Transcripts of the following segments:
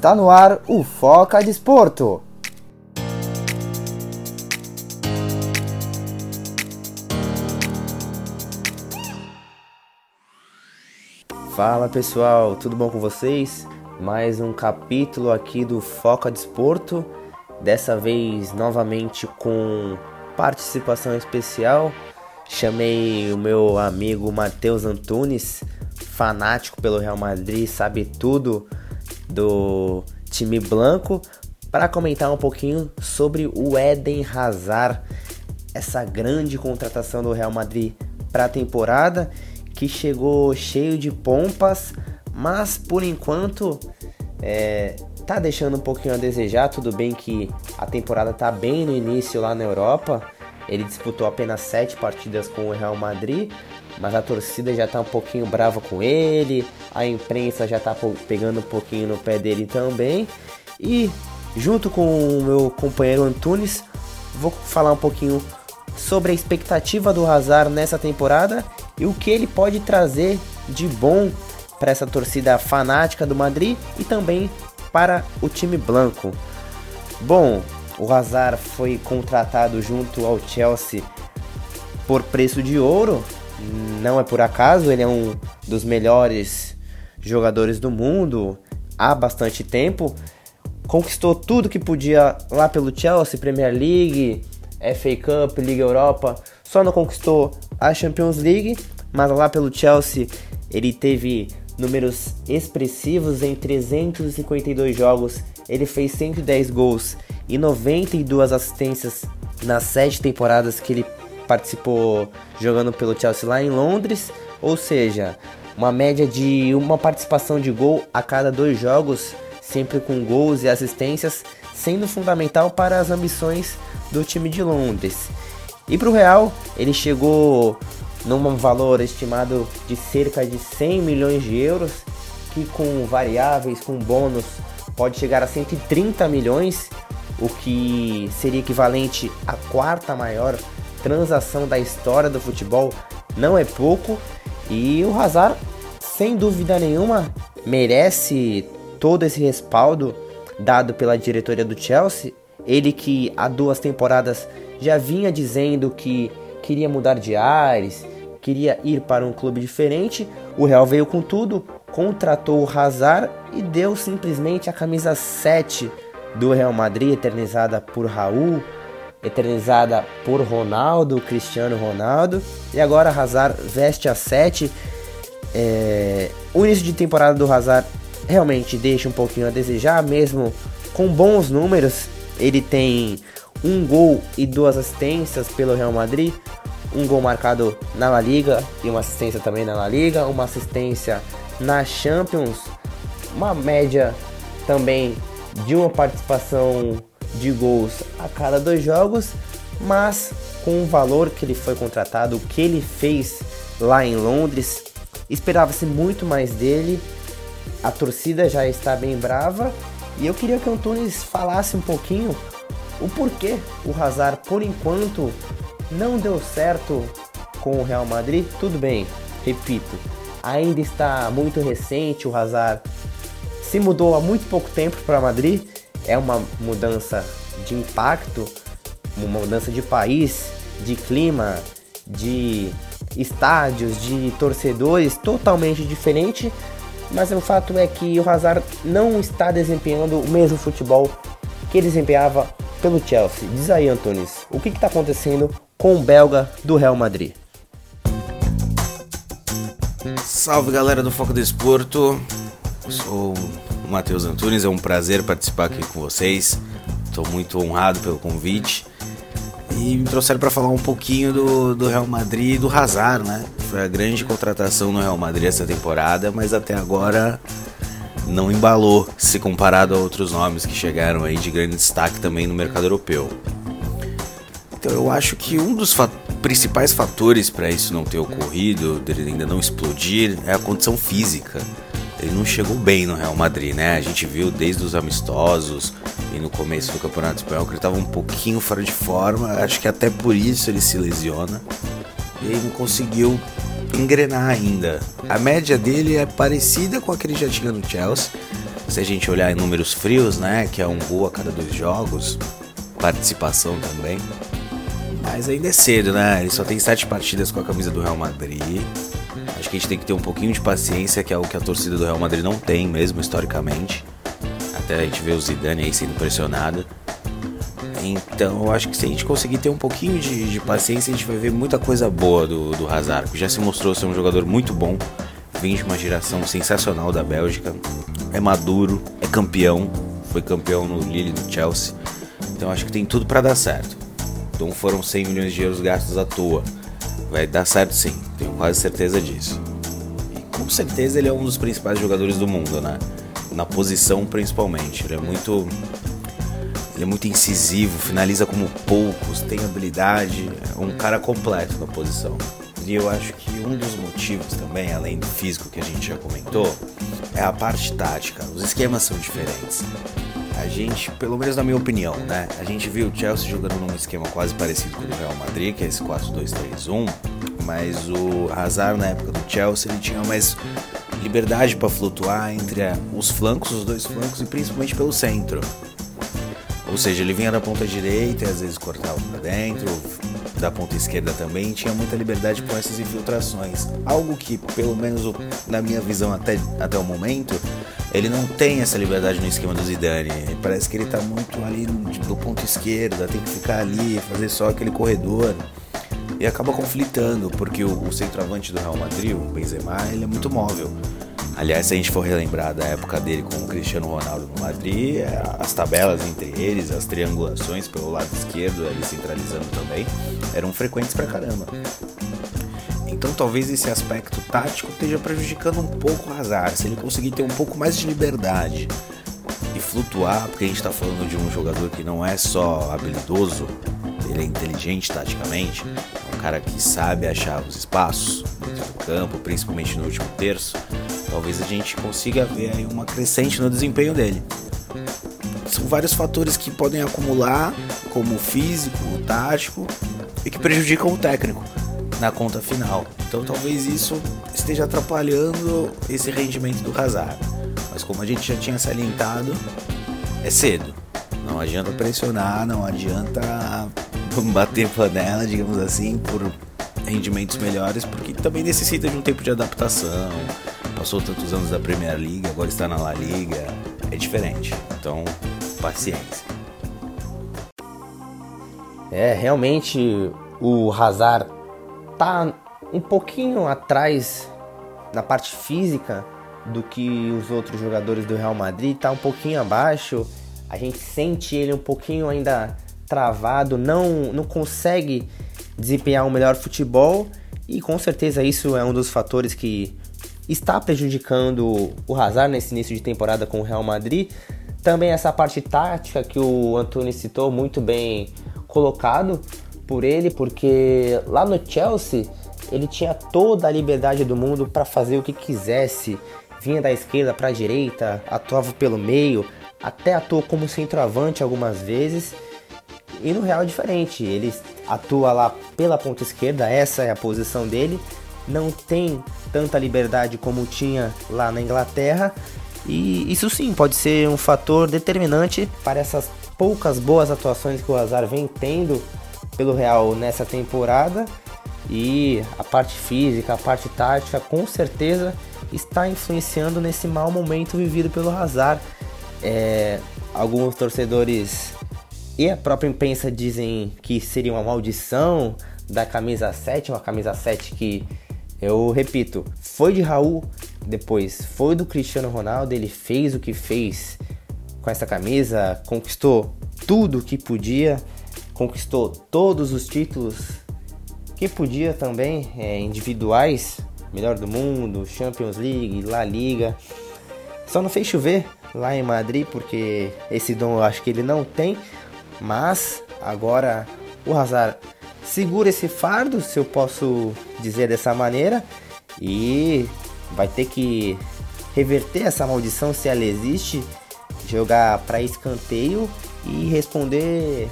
Está no ar o Foca Desporto. Fala pessoal, tudo bom com vocês? Mais um capítulo aqui do Foca Desporto. Dessa vez novamente com participação especial. Chamei o meu amigo Matheus Antunes, fanático pelo Real Madrid, sabe tudo do time branco, para comentar um pouquinho sobre o Eden Hazard, essa grande contratação do Real Madrid para a temporada que chegou cheio de pompas, mas por enquanto é, tá deixando um pouquinho a desejar. Tudo bem que a temporada tá bem no início lá na Europa. Ele disputou apenas sete partidas com o Real Madrid, mas a torcida já tá um pouquinho brava com ele, a imprensa já tá pegando um pouquinho no pé dele também. E junto com o meu companheiro Antunes, vou falar um pouquinho sobre a expectativa do Hazard nessa temporada e o que ele pode trazer de bom para essa torcida fanática do Madrid e também para o time branco. Bom, o Hazard foi contratado junto ao Chelsea por preço de ouro, não é por acaso, ele é um dos melhores jogadores do mundo há bastante tempo. Conquistou tudo que podia lá pelo Chelsea, Premier League, FA Cup, Liga Europa, só não conquistou a Champions League, mas lá pelo Chelsea ele teve números expressivos em 352 jogos, ele fez 110 gols e 92 assistências nas sete temporadas que ele participou jogando pelo Chelsea lá em Londres, ou seja, uma média de uma participação de gol a cada dois jogos, sempre com gols e assistências, sendo fundamental para as ambições do time de Londres. E para o Real, ele chegou num valor estimado de cerca de 100 milhões de euros, que com variáveis, com bônus, pode chegar a 130 milhões, o que seria equivalente à quarta maior transação da história do futebol não é pouco e o Hazard, sem dúvida nenhuma, merece todo esse respaldo dado pela diretoria do Chelsea. Ele que há duas temporadas já vinha dizendo que queria mudar de ares, queria ir para um clube diferente. O Real veio com tudo, contratou o Hazard e deu simplesmente a camisa 7 do Real Madrid, eternizada por Raul, eternizada por Ronaldo, Cristiano Ronaldo, e agora Hazard veste a 7. É... O início de temporada do Hazard realmente deixa um pouquinho a desejar, mesmo com bons números. Ele tem um gol e duas assistências pelo Real Madrid, um gol marcado na La Liga e uma assistência também na La Liga, uma assistência na Champions, uma média também de uma participação de gols a cada dois jogos, mas com o valor que ele foi contratado, o que ele fez lá em Londres, esperava-se muito mais dele. A torcida já está bem brava e eu queria que o Antunes falasse um pouquinho o porquê o Hazard, por enquanto, não deu certo com o Real Madrid. Tudo bem, repito, ainda está muito recente. O Hazard se mudou há muito pouco tempo para Madrid é uma mudança de impacto, uma mudança de país, de clima, de estádios, de torcedores totalmente diferente, mas o fato é que o Hazard não está desempenhando o mesmo futebol que ele desempenhava pelo Chelsea. Diz aí, Antunes, o que está acontecendo com o belga do Real Madrid? Salve galera do Foco do Esporto, sou Matheus Antunes, é um prazer participar aqui com vocês. Estou muito honrado pelo convite. E me trouxeram para falar um pouquinho do, do Real Madrid e do Hazard, né? Foi a grande contratação no Real Madrid essa temporada, mas até agora não embalou se comparado a outros nomes que chegaram aí de grande destaque também no mercado europeu. Então eu acho que um dos fat principais fatores para isso não ter ocorrido, dele ainda não explodir, é a condição física ele não chegou bem no Real Madrid, né? A gente viu desde os amistosos e no começo do Campeonato Espanhol que ele estava um pouquinho fora de forma. Acho que até por isso ele se lesiona. E ele não conseguiu engrenar ainda. A média dele é parecida com a que ele já tinha no Chelsea. Se a gente olhar em números frios, né, que é um gol a cada dois jogos, participação também. Mas ainda é cedo, né? Ele só tem sete partidas com a camisa do Real Madrid. Acho que a gente tem que ter um pouquinho de paciência, que é o que a torcida do Real Madrid não tem mesmo, historicamente. Até a gente vê o Zidane aí sendo pressionado. Então eu acho que se a gente conseguir ter um pouquinho de, de paciência, a gente vai ver muita coisa boa do, do Hazard, que já se mostrou ser um jogador muito bom, vem de uma geração sensacional da Bélgica, é maduro, é campeão, foi campeão no Lille do Chelsea. Então acho que tem tudo para dar certo. Então foram 100 milhões de euros gastos à toa. Vai dar certo sim, tenho quase certeza disso. E com certeza ele é um dos principais jogadores do mundo, né? Na posição principalmente. Ele é muito ele é muito incisivo, finaliza como poucos, tem habilidade, é um cara completo na posição. E eu acho que um dos motivos também, além do físico que a gente já comentou, é a parte tática. Os esquemas são diferentes. A gente, pelo menos na minha opinião, né? A gente viu o Chelsea jogando num esquema quase parecido com o do Real Madrid, que é esse 4-2-3-1, mas o Hazard na época do Chelsea ele tinha mais liberdade para flutuar entre os flancos, os dois flancos e principalmente pelo centro. Ou seja, ele vinha da ponta direita e às vezes cortava para dentro, da ponta esquerda também, tinha muita liberdade com essas infiltrações. Algo que, pelo menos na minha visão até, até o momento, ele não tem essa liberdade no esquema do Zidane. Parece que ele está muito ali do ponto esquerdo, tem que ficar ali, fazer só aquele corredor. E acaba conflitando, porque o, o centroavante do Real Madrid, o Benzema, ele é muito móvel. Aliás, se a gente for relembrar da época dele com o Cristiano Ronaldo no Madrid, é, as tabelas entre eles, as triangulações pelo lado esquerdo, ali centralizando também, eram frequentes pra caramba. Então talvez esse aspecto tático esteja prejudicando um pouco o Hazard. Se ele conseguir ter um pouco mais de liberdade e flutuar, porque a gente está falando de um jogador que não é só habilidoso, ele é inteligente taticamente, é um cara que sabe achar os espaços dentro do campo, principalmente no último terço talvez a gente consiga ver aí uma crescente no desempenho dele. São vários fatores que podem acumular, como o físico, o tático, e que prejudicam o técnico na conta final. Então talvez isso esteja atrapalhando esse rendimento do Hazard. Mas como a gente já tinha salientado, é cedo. Não adianta pressionar, não adianta bater panela, digamos assim, por rendimentos melhores, porque também necessita de um tempo de adaptação, passou tantos anos da Premier League, agora está na La Liga, é diferente. Então, paciência. É, realmente o Hazard tá um pouquinho atrás na parte física do que os outros jogadores do Real Madrid, tá um pouquinho abaixo. A gente sente ele um pouquinho ainda travado, não não consegue desempenhar um melhor futebol e com certeza isso é um dos fatores que está prejudicando o Hazard nesse início de temporada com o Real Madrid. Também essa parte tática que o Antônio citou, muito bem colocado por ele, porque lá no Chelsea ele tinha toda a liberdade do mundo para fazer o que quisesse. Vinha da esquerda para a direita, atuava pelo meio, até atuou como centroavante algumas vezes. E no Real é diferente, ele atua lá pela ponta esquerda, essa é a posição dele, não tem tanta liberdade como tinha lá na Inglaterra. E isso sim pode ser um fator determinante para essas poucas boas atuações que o Hazard vem tendo pelo Real nessa temporada. E a parte física, a parte tática, com certeza está influenciando nesse mau momento vivido pelo Hazard. É, alguns torcedores e a própria imprensa dizem que seria uma maldição da camisa 7, uma camisa 7 que eu repito, foi de Raul, depois foi do Cristiano Ronaldo, ele fez o que fez com essa camisa, conquistou tudo que podia, conquistou todos os títulos que podia também, é, individuais, melhor do mundo, Champions League, La Liga. Só não fez chover lá em Madrid, porque esse dom eu acho que ele não tem, mas agora o Hazard segura esse fardo, se eu posso dizer dessa maneira, e vai ter que reverter essa maldição se ela existe, jogar para escanteio e responder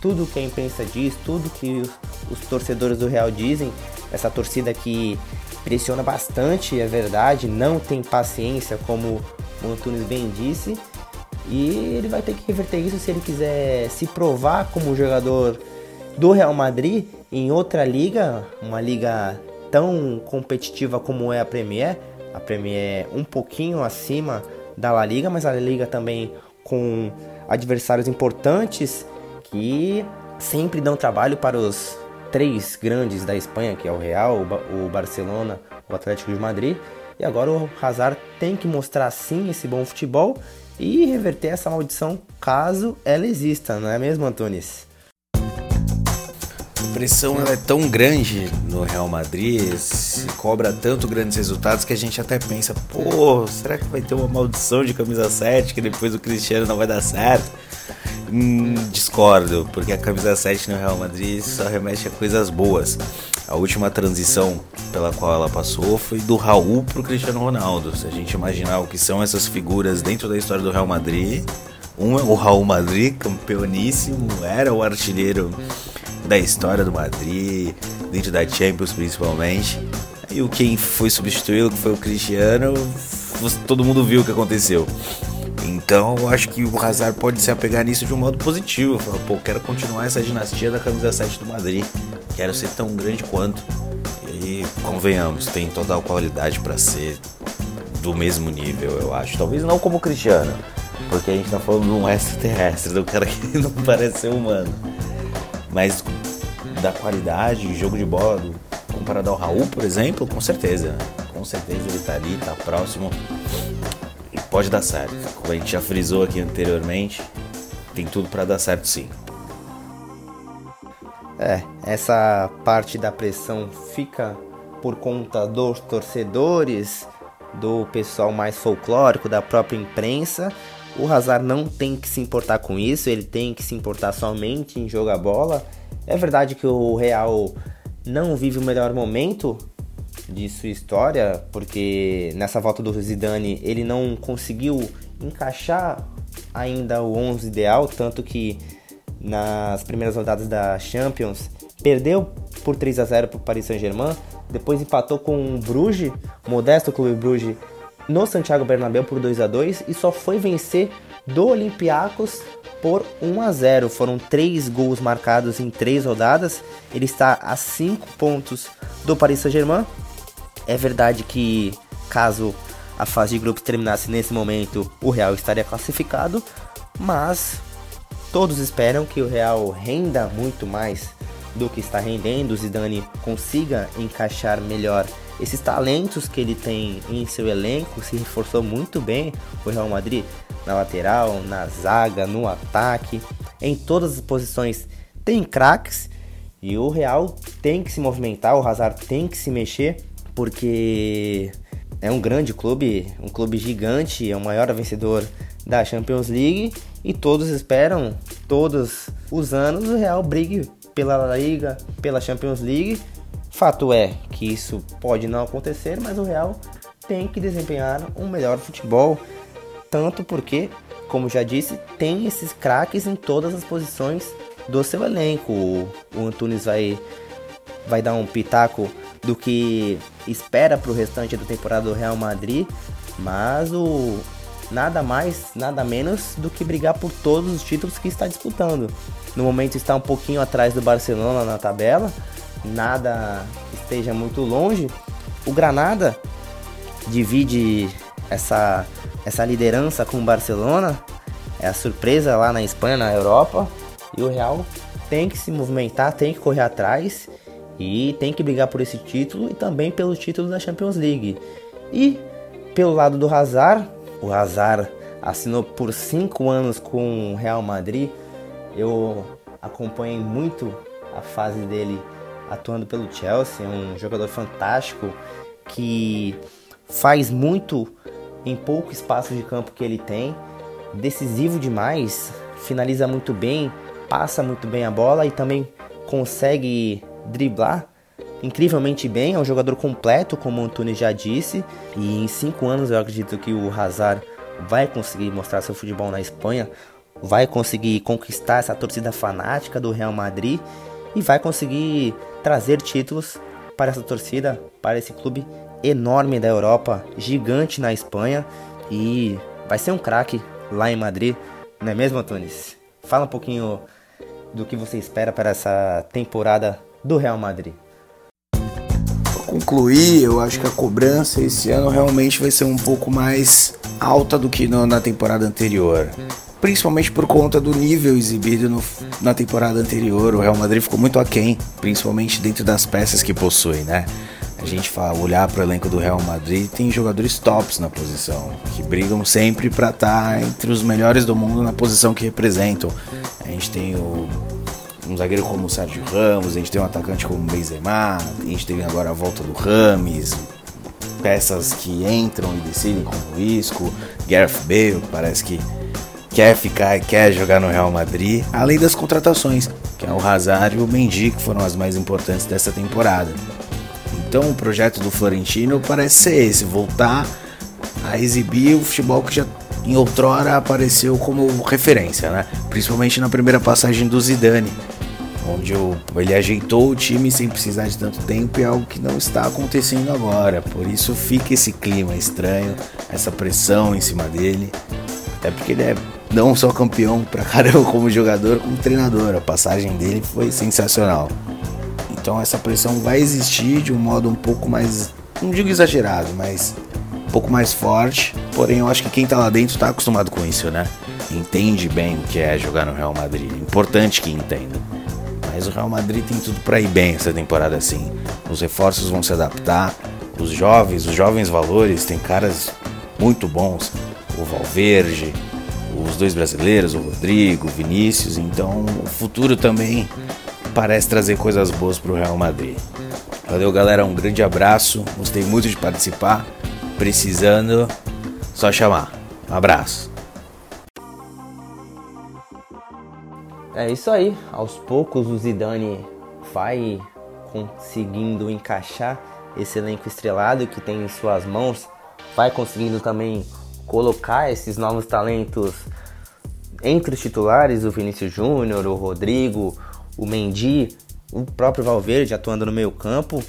tudo que a imprensa diz, tudo que os, os torcedores do Real dizem, essa torcida que pressiona bastante, é verdade, não tem paciência como o Antunes bem disse. E ele vai ter que reverter isso se ele quiser se provar como jogador do Real Madrid em outra liga, uma liga tão competitiva como é a Premier. A Premier é um pouquinho acima da La Liga, mas a La Liga também com adversários importantes que sempre dão trabalho para os três grandes da Espanha, que é o Real, o Barcelona, o Atlético de Madrid. E agora o Hazard tem que mostrar sim esse bom futebol e reverter essa maldição caso ela exista, não é mesmo, Antunes? A pressão ela é tão grande no Real Madrid, se cobra tanto grandes resultados que a gente até pensa, pô, será que vai ter uma maldição de camisa 7 que depois o Cristiano não vai dar certo? Hum, discordo, porque a camisa 7 no Real Madrid só remete a coisas boas. A última transição pela qual ela passou foi do Raul pro Cristiano Ronaldo. Se a gente imaginar o que são essas figuras dentro da história do Real Madrid, um é o Raul Madrid, campeoníssimo, era o artilheiro da história do Madrid, dentro da Champions principalmente. E o quem foi substituí-lo, que foi o Cristiano, todo mundo viu o que aconteceu. Então eu acho que o Hazard pode se apegar nisso de um modo positivo. Falar, pô, quero continuar essa dinastia da camisa 7 do Madrid. Quero ser tão grande quanto. E convenhamos, tem toda a qualidade para ser do mesmo nível, eu acho. Talvez não como o Cristiano, porque a gente tá falando de um extraterrestre, do cara que não parece ser humano. Mas da qualidade, jogo de bola, do, comparado ao Raul, por exemplo, com certeza. Com certeza ele tá ali, tá próximo. E pode dar certo. Como a gente já frisou aqui anteriormente, tem tudo para dar certo sim. É, essa parte da pressão fica por conta dos torcedores, do pessoal mais folclórico, da própria imprensa. O Hazard não tem que se importar com isso, ele tem que se importar somente em jogar bola. É verdade que o Real não vive o melhor momento de sua história, porque nessa volta do Zidane ele não conseguiu encaixar ainda o 11 ideal, tanto que nas primeiras rodadas da Champions perdeu por 3 a 0 para o Paris Saint-Germain, depois empatou com o Bruges, modesto clube Bruges, no Santiago Bernabéu por 2 a 2 e só foi vencer do Olympiacos por 1 a 0. Foram três gols marcados em três rodadas. Ele está a 5 pontos do Paris Saint-Germain. É verdade que caso a fase de grupos terminasse nesse momento, o Real estaria classificado, mas todos esperam que o Real renda muito mais do que está rendendo, o Zidane consiga encaixar melhor esses talentos que ele tem em seu elenco, se reforçou muito bem o Real Madrid na lateral, na zaga, no ataque, em todas as posições tem craques e o Real tem que se movimentar, o Hazard tem que se mexer, porque é um grande clube, um clube gigante, é o maior vencedor da Champions League e todos esperam, todos os anos, o Real brigue pela Liga, pela Champions League. Fato é que isso pode não acontecer, mas o Real tem que desempenhar um melhor futebol, tanto porque, como já disse, tem esses craques em todas as posições do seu elenco. O Antunes vai vai dar um pitaco do que espera para o restante da temporada do Real Madrid, mas o nada mais, nada menos do que brigar por todos os títulos que está disputando. No momento está um pouquinho atrás do Barcelona na tabela, nada esteja muito longe. O Granada divide essa, essa liderança com o Barcelona, é a surpresa lá na Espanha, na Europa, e o Real tem que se movimentar, tem que correr atrás e tem que brigar por esse título e também pelo título da Champions League. E pelo lado do Hazard, o Hazard assinou por 5 anos com o Real Madrid. Eu acompanhei muito a fase dele atuando pelo Chelsea, um jogador fantástico que faz muito em pouco espaço de campo que ele tem, decisivo demais, finaliza muito bem, passa muito bem a bola e também consegue driblar incrivelmente bem, é um jogador completo, como o Antunes já disse, e em cinco anos eu acredito que o Hazard vai conseguir mostrar seu futebol na Espanha, vai conseguir conquistar essa torcida fanática do Real Madrid e vai conseguir trazer títulos para essa torcida, para esse clube enorme da Europa, gigante na Espanha e vai ser um craque lá em Madrid, não é mesmo, Antunes? Fala um pouquinho do que você espera para essa temporada do Real Madrid. Para concluir, eu acho que a cobrança esse ano realmente vai ser um pouco mais alta do que na temporada anterior. Principalmente por conta do nível exibido no, na temporada anterior. O Real Madrid ficou muito aquém, principalmente dentro das peças que possui, né? A gente fala, olhar para o elenco do Real Madrid, tem jogadores tops na posição, que brigam sempre para estar tá entre os melhores do mundo na posição que representam. A gente tem o, um zagueiro como o Sérgio Ramos, a gente tem um atacante como o Benzema, a gente tem agora a volta do Rames, peças que entram e decidem como o Isco, Gareth Bale, parece que quer ficar, quer jogar no Real Madrid, além das contratações, que é o Hazard e o Mendy, que foram as mais importantes dessa temporada. Então o projeto do Florentino parece ser esse, voltar a exibir o futebol que já em outrora apareceu como referência, né? Principalmente na primeira passagem do Zidane, onde ele ajeitou o time sem precisar de tanto tempo e é algo que não está acontecendo agora. Por isso fica esse clima estranho, essa pressão em cima dele, até porque ele é não só campeão pra caramba como jogador, como treinador. A passagem dele foi sensacional. Então essa pressão vai existir de um modo um pouco mais, não digo exagerado, mas um pouco mais forte. Porém, eu acho que quem tá lá dentro tá acostumado com isso, né? Entende bem o que é jogar no Real Madrid. Importante que entenda. Mas o Real Madrid tem tudo para ir bem essa temporada assim. Os reforços vão se adaptar. Os jovens, os jovens valores, tem caras muito bons. O Valverde, os dois brasileiros, o Rodrigo, o Vinícius. Então o futuro também parece trazer coisas boas para o Real Madrid. Valeu, galera. Um grande abraço. Gostei muito de participar. Precisando, só chamar. Um abraço. É isso aí. Aos poucos o Zidane vai conseguindo encaixar esse elenco estrelado que tem em suas mãos. Vai conseguindo também colocar esses novos talentos entre os titulares, o Vinícius Júnior, o Rodrigo, o Mendy, o próprio Valverde atuando no meio campo.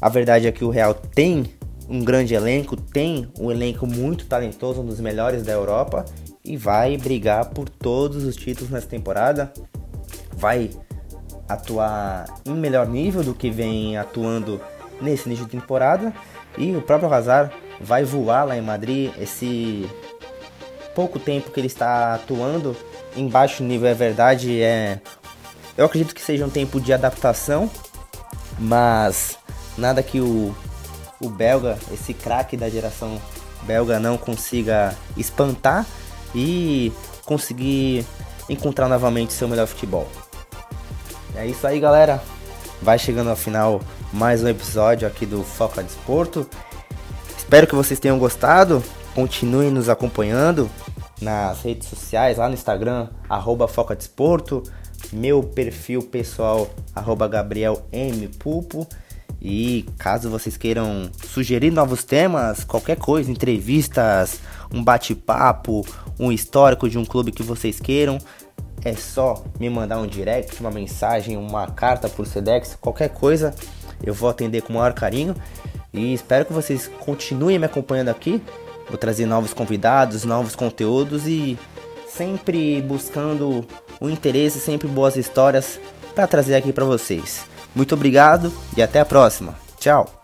A verdade é que o Real tem um grande elenco, tem um elenco muito talentoso, um dos melhores da Europa e vai brigar por todos os títulos nessa temporada. Vai atuar em melhor nível do que vem atuando nesse início de temporada e o próprio Hazard vai voar lá em Madrid. Esse pouco tempo que ele está atuando em baixo nível é verdade, é eu acredito que seja um tempo de adaptação, mas nada que o, o belga, esse craque da geração belga, não consiga espantar e conseguir encontrar novamente seu melhor futebol. É isso aí, galera. Vai chegando ao final mais um episódio aqui do Foca Desporto. Espero que vocês tenham gostado. Continuem nos acompanhando nas redes sociais, lá no Instagram, arroba Foca Desporto meu perfil pessoal, arroba Gabriel M. E caso vocês queiram sugerir novos temas, qualquer coisa, entrevistas, um bate-papo, um histórico de um clube que vocês queiram, é só me mandar um direct, uma mensagem, uma carta por Sedex, qualquer coisa, eu vou atender com o maior carinho. E espero que vocês continuem me acompanhando aqui. Vou trazer novos convidados, novos conteúdos e sempre buscando o interesse, sempre boas histórias para trazer aqui para vocês. Muito obrigado e até a próxima. Tchau.